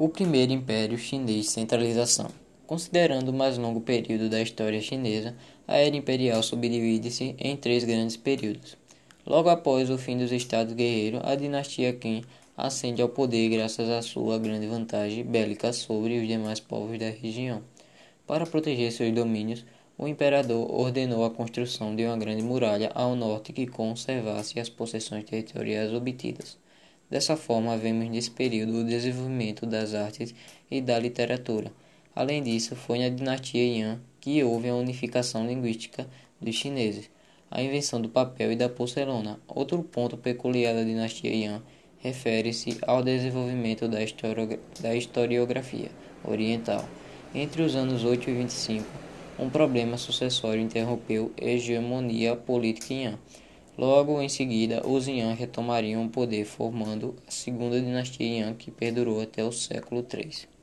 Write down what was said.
O primeiro império chinês centralização. Considerando o mais longo período da história chinesa, a era imperial subdivide-se em três grandes períodos. Logo após o fim dos estados guerreiros, a dinastia Qin ascende ao poder graças à sua grande vantagem bélica sobre os demais povos da região. Para proteger seus domínios, o imperador ordenou a construção de uma grande muralha ao norte que conservasse as possessões territoriais obtidas. Dessa forma, vemos nesse período o desenvolvimento das artes e da literatura. Além disso, foi na dinastia Yan que houve a unificação linguística dos chineses, a invenção do papel e da porcelana. Outro ponto peculiar da dinastia Yan refere-se ao desenvolvimento da, da historiografia oriental. Entre os anos 8 e 25, um problema sucessório interrompeu a hegemonia política Yan. Logo em seguida, os Yan retomariam o poder, formando a segunda dinastia Yan que perdurou até o século III.